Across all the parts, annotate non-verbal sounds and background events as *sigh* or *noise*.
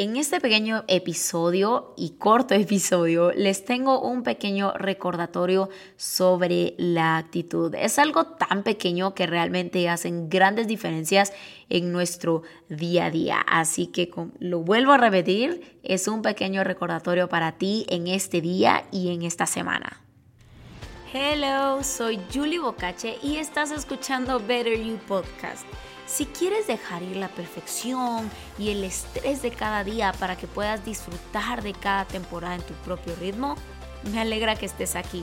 En este pequeño episodio y corto *laughs* episodio les tengo un pequeño recordatorio sobre la actitud. Es algo tan pequeño que realmente hacen grandes diferencias en nuestro día a día. Así que lo vuelvo a repetir, es un pequeño recordatorio para ti en este día y en esta semana. Hello, soy Julie Bocache y estás escuchando Better You Podcast si quieres dejar ir la perfección y el estrés de cada día para que puedas disfrutar de cada temporada en tu propio ritmo, me alegra que estés aquí.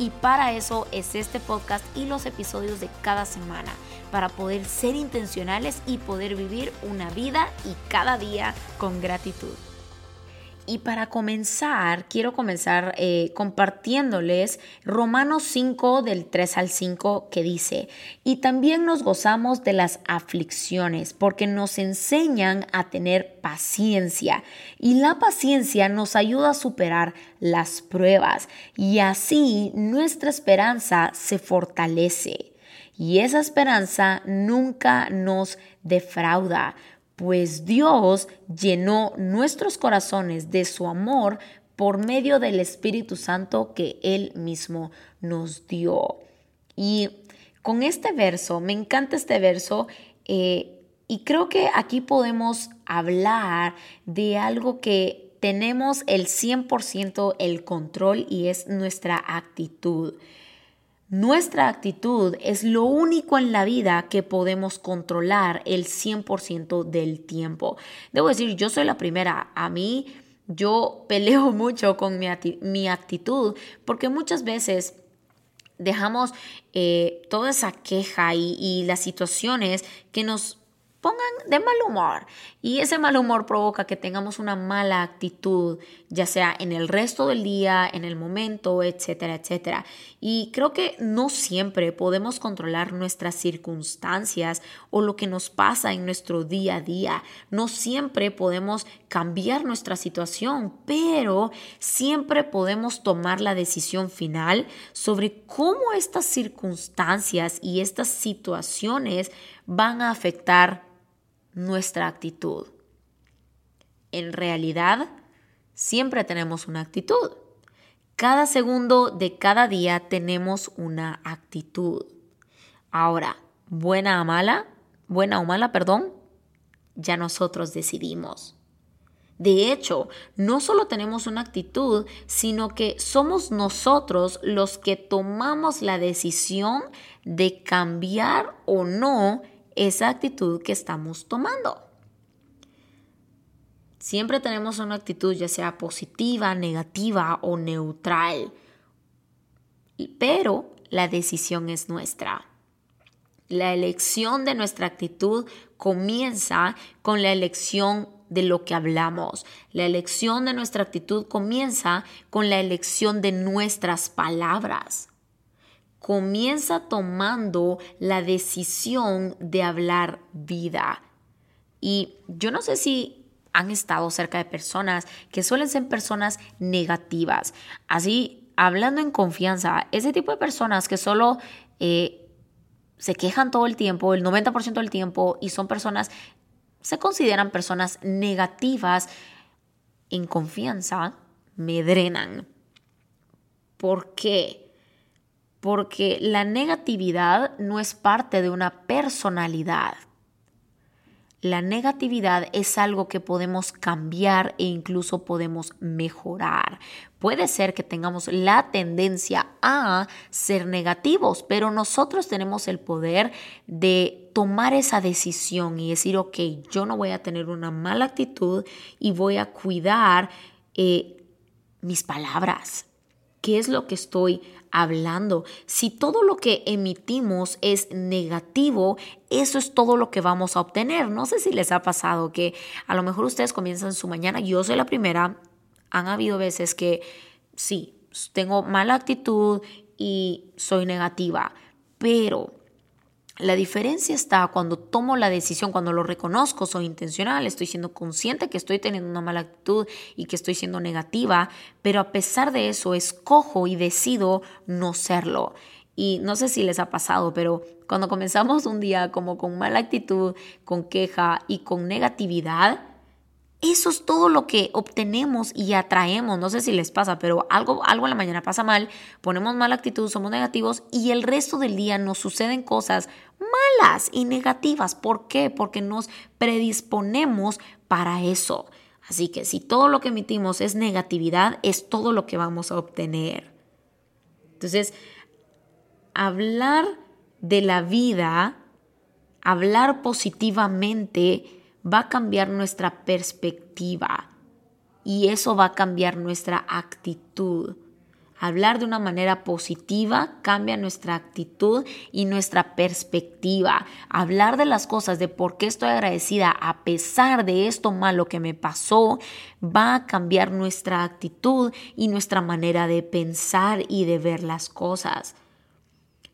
y para eso es este podcast y los episodios de cada semana, para poder ser intencionales y poder vivir una vida y cada día con gratitud. Y para comenzar, quiero comenzar eh, compartiéndoles Romanos 5 del 3 al 5 que dice, y también nos gozamos de las aflicciones porque nos enseñan a tener paciencia y la paciencia nos ayuda a superar las pruebas y así nuestra esperanza se fortalece. Y esa esperanza nunca nos defrauda pues Dios llenó nuestros corazones de su amor por medio del Espíritu Santo que Él mismo nos dio. Y con este verso, me encanta este verso, eh, y creo que aquí podemos hablar de algo que tenemos el 100% el control y es nuestra actitud. Nuestra actitud es lo único en la vida que podemos controlar el 100% del tiempo. Debo decir, yo soy la primera. A mí, yo *laughs* peleo mucho con mi, actitud porque muchas veces dejamos eh, toda esa queja y las situaciones que nos pongan de mal humor. Y ese mal humor provoca que tengamos una mala actitud, ya sea en el resto del día, en el momento, etcétera, etcétera. Y creo que no siempre podemos controlar nuestras circunstancias o lo que nos pasa en nuestro día a día. No siempre podemos cambiar nuestra situación, pero siempre podemos tomar la decisión final sobre cómo estas circunstancias y estas situaciones van a afectar nuestra actitud. En realidad, siempre tenemos una actitud. Cada segundo de cada día tenemos una actitud. Ahora, buena o mala, buena o mala, perdón, ya nosotros decidimos. De hecho, no solo tenemos una actitud, sino que somos nosotros los que tomamos la decisión de cambiar o no esa actitud que estamos tomando. Siempre tenemos una actitud ya sea positiva, negativa o neutral, pero la decisión es nuestra. La elección de nuestra actitud comienza con la elección de lo que hablamos. La elección de nuestra actitud comienza con la elección de nuestras palabras comienza tomando la decisión de hablar vida. Y yo no sé si han estado cerca de personas que suelen ser personas negativas. Así, hablando en confianza, ese tipo de personas que solo eh, se quejan todo el tiempo, el 90% del tiempo, y son personas, se consideran personas negativas en confianza, me drenan. ¿Por qué? Porque la negatividad no es parte de una personalidad. La negatividad es algo que podemos cambiar e incluso podemos mejorar. Puede ser que tengamos la tendencia a ser negativos, pero nosotros tenemos el poder de tomar esa decisión y decir, ok, yo no voy a tener una mala actitud y voy a cuidar eh, mis palabras. ¿Qué es lo que estoy hablando. Si todo lo que emitimos es negativo, eso es todo lo que vamos a obtener. No sé si les ha pasado que a lo mejor ustedes comienzan su mañana, yo soy la primera, han habido veces que sí, tengo mala actitud y soy negativa, pero la diferencia está cuando tomo la decisión, cuando lo reconozco, soy intencional, estoy siendo consciente que estoy teniendo una mala actitud y que estoy siendo negativa, pero a pesar de eso escojo y decido no serlo. Y no sé si les ha pasado, pero cuando comenzamos un día como con mala actitud, con queja y con negatividad, eso es todo lo que obtenemos y atraemos. No sé si les pasa, pero algo, algo en la mañana pasa mal, ponemos mala actitud, somos negativos y el resto del día nos suceden cosas malas y negativas. ¿Por qué? Porque nos predisponemos para eso. Así que si todo lo que emitimos es negatividad, es todo lo que vamos a obtener. Entonces, hablar de la vida, hablar positivamente, va a cambiar nuestra perspectiva y eso va a cambiar nuestra actitud. Hablar de una manera positiva cambia nuestra actitud y nuestra perspectiva. Hablar de las cosas, de por qué estoy agradecida a pesar de esto malo que me pasó, va a cambiar nuestra actitud y nuestra manera de pensar y de ver las cosas.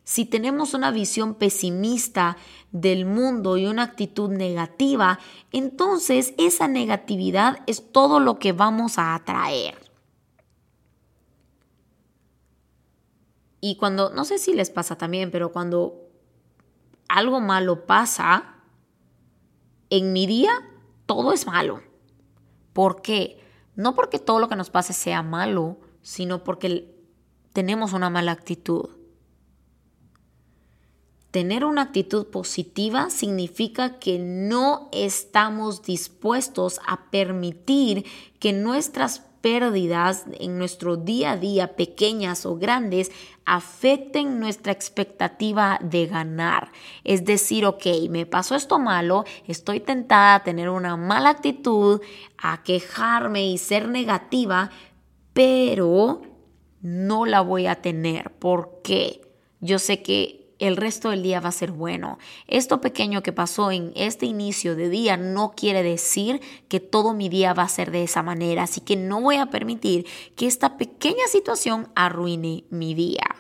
Si tenemos una visión pesimista del mundo y una actitud negativa, entonces esa negatividad es todo lo que vamos a atraer. Y cuando, no sé si les pasa también, pero cuando algo malo pasa, en mi día todo es malo. ¿Por qué? No porque todo lo que nos pase sea malo, sino porque tenemos una mala actitud. Tener una actitud positiva significa que no estamos dispuestos a permitir que nuestras pérdidas en nuestro día a día, pequeñas o grandes, afecten nuestra expectativa de ganar. Es decir, ok, me pasó esto malo, estoy tentada a tener una mala actitud, a quejarme y ser negativa, pero no la voy a tener. ¿Por qué? Yo sé que el resto del día va a ser bueno. Esto pequeño que pasó en este inicio de día no quiere decir que todo mi día va a ser de esa manera, así que no voy a permitir que esta pequeña situación arruine mi día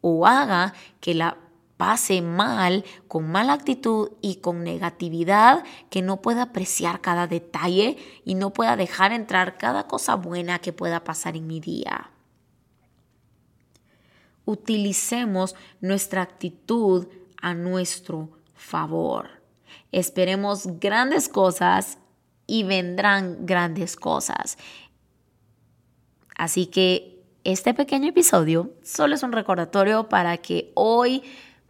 o haga que la pase mal, con mala actitud y con negatividad, que no pueda apreciar cada detalle y no pueda dejar entrar cada cosa buena que pueda pasar en mi día utilicemos nuestra actitud a nuestro favor. Esperemos grandes cosas y vendrán grandes cosas. Así que este pequeño episodio solo es un recordatorio para que hoy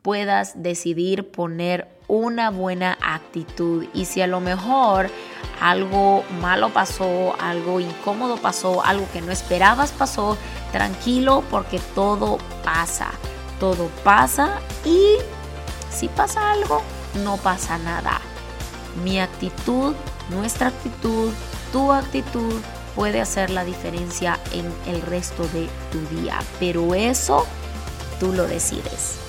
puedas decidir poner una buena actitud y si a lo mejor algo malo pasó, algo incómodo pasó, algo que no esperabas pasó, tranquilo porque todo pasa, todo pasa y si pasa algo, no pasa nada. Mi actitud, nuestra actitud, tu actitud puede hacer la diferencia en el resto de tu día, pero eso tú lo decides.